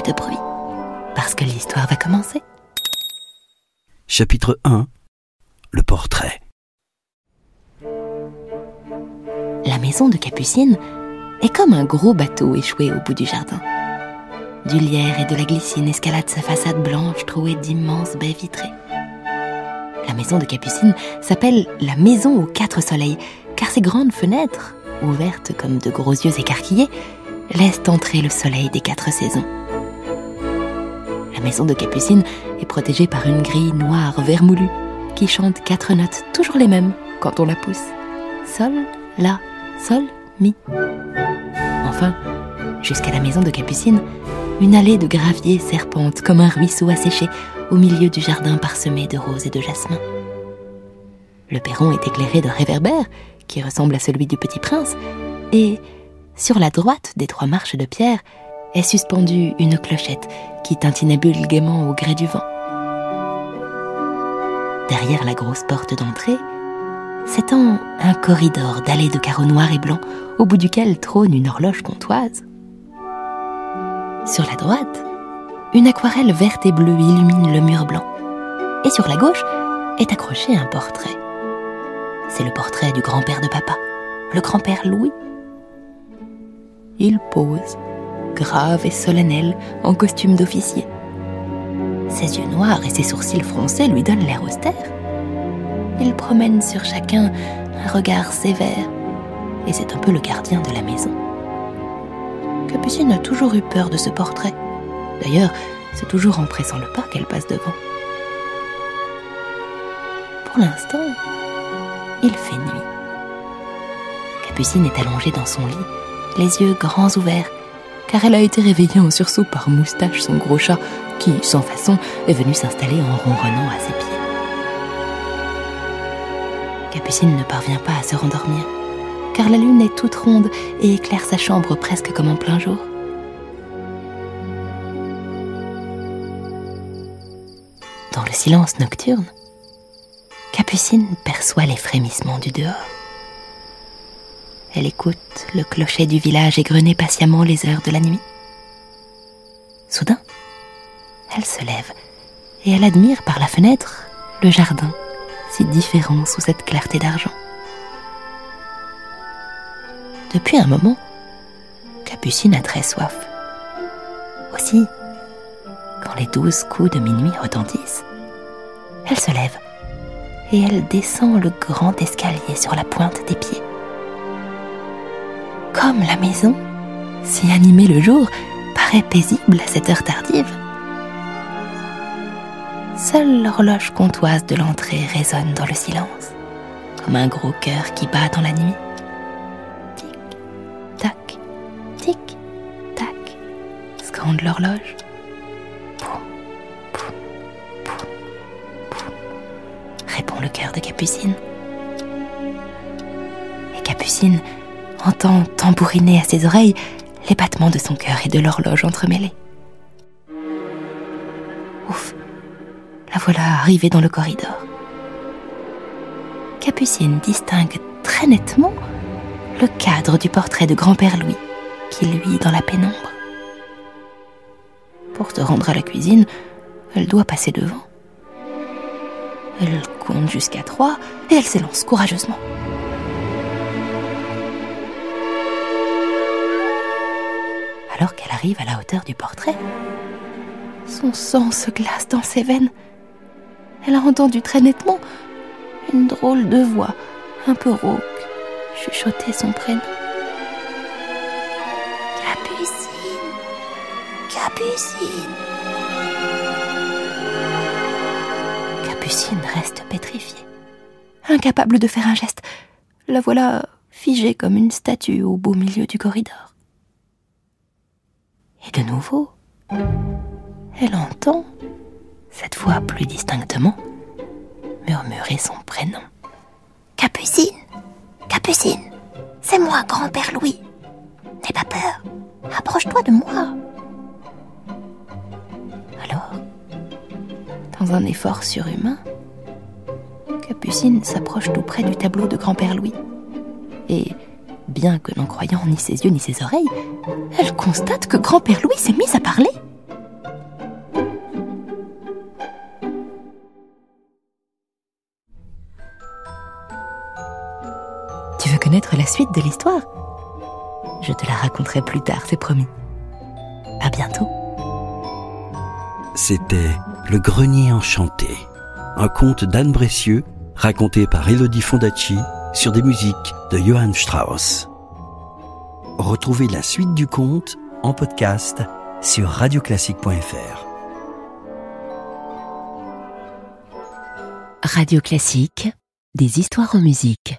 plus de bruit, parce que l'histoire va commencer. Chapitre 1 Le portrait. La maison de Capucine est comme un gros bateau échoué au bout du jardin. Du lierre et de la glycine escaladent sa façade blanche trouée d'immenses baies vitrées. La maison de Capucine s'appelle la maison aux quatre soleils, car ses grandes fenêtres, ouvertes comme de gros yeux écarquillés, laissent entrer le soleil des quatre saisons. La maison de Capucine est protégée par une grille noire vermoulue qui chante quatre notes, toujours les mêmes, quand on la pousse. Sol, La, Sol, Mi. Enfin, jusqu'à la maison de Capucine, une allée de gravier serpente comme un ruisseau asséché au milieu du jardin parsemé de roses et de jasmin. Le perron est éclairé d'un réverbère qui ressemble à celui du petit prince, et sur la droite des trois marches de pierre est suspendue une clochette qui tintinabule gaiement au gré du vent. Derrière la grosse porte d'entrée s'étend un corridor dallé de carreaux noirs et blancs au bout duquel trône une horloge comptoise. Sur la droite, une aquarelle verte et bleue illumine le mur blanc. Et sur la gauche est accroché un portrait. C'est le portrait du grand-père de papa, le grand-père Louis. Il pose, grave et solennel, en costume d'officier. Ses yeux noirs et ses sourcils froncés lui donnent l'air austère. Il promène sur chacun un regard sévère, et c'est un peu le gardien de la maison. Capucine a toujours eu peur de ce portrait. D'ailleurs, c'est toujours en pressant le pas qu'elle passe devant. Pour l'instant, il fait nuit. Capucine est allongée dans son lit, les yeux grands ouverts, car elle a été réveillée en sursaut par Moustache, son gros chat, qui, sans façon, est venu s'installer en ronronnant à ses pieds. Capucine ne parvient pas à se rendormir, car la lune est toute ronde et éclaire sa chambre presque comme en plein jour. Dans le silence nocturne, Capucine perçoit les frémissements du dehors. Elle écoute le clocher du village égrener patiemment les heures de la nuit. Soudain, elle se lève et elle admire par la fenêtre le jardin, si différent sous cette clarté d'argent. Depuis un moment, Capucine a très soif. Aussi, quand les douze coups de minuit retentissent, elle se lève et elle descend le grand escalier sur la pointe des pieds. Comme la maison, si animée le jour, paraît paisible à cette heure tardive. Seule l'horloge comptoise de l'entrée résonne dans le silence, comme un gros cœur qui bat dans la nuit. Tic, tac, tic, tac, scande l'horloge. Répond le cœur de Capucine. Et Capucine entend tambouriner à ses oreilles les battements de son cœur et de l'horloge entremêlés. Ouf, la voilà arrivée dans le corridor. Capucine distingue très nettement le cadre du portrait de grand-père Louis qui luit dans la pénombre. Pour se rendre à la cuisine, elle doit passer devant. Elle compte jusqu'à trois et elle s'élance courageusement. Alors qu'elle arrive à la hauteur du portrait, son sang se glace dans ses veines. Elle a entendu très nettement une drôle de voix, un peu rauque, chuchoter son prénom. Capucine Capucine Capucine reste pétrifiée, incapable de faire un geste. La voilà figée comme une statue au beau milieu du corridor. Et de nouveau, elle entend, cette fois plus distinctement, murmurer son prénom. Capucine Capucine C'est moi, grand-père Louis. N'aie pas peur. Approche-toi de moi. Alors, dans un effort surhumain, Capucine s'approche tout près du tableau de grand-père Louis. Et, bien que n'en croyant ni ses yeux ni ses oreilles, elle constate que grand-père Louis s'est mis à parler. Tu veux connaître la suite de l'histoire? Je te la raconterai plus tard, c'est promis. À bientôt. C'était Le Grenier Enchanté, un conte d'Anne Bressieux raconté par Elodie Fondacci sur des musiques de Johann Strauss. Retrouvez la suite du conte en podcast sur radioclassique.fr. Radio Classique, des histoires en musique.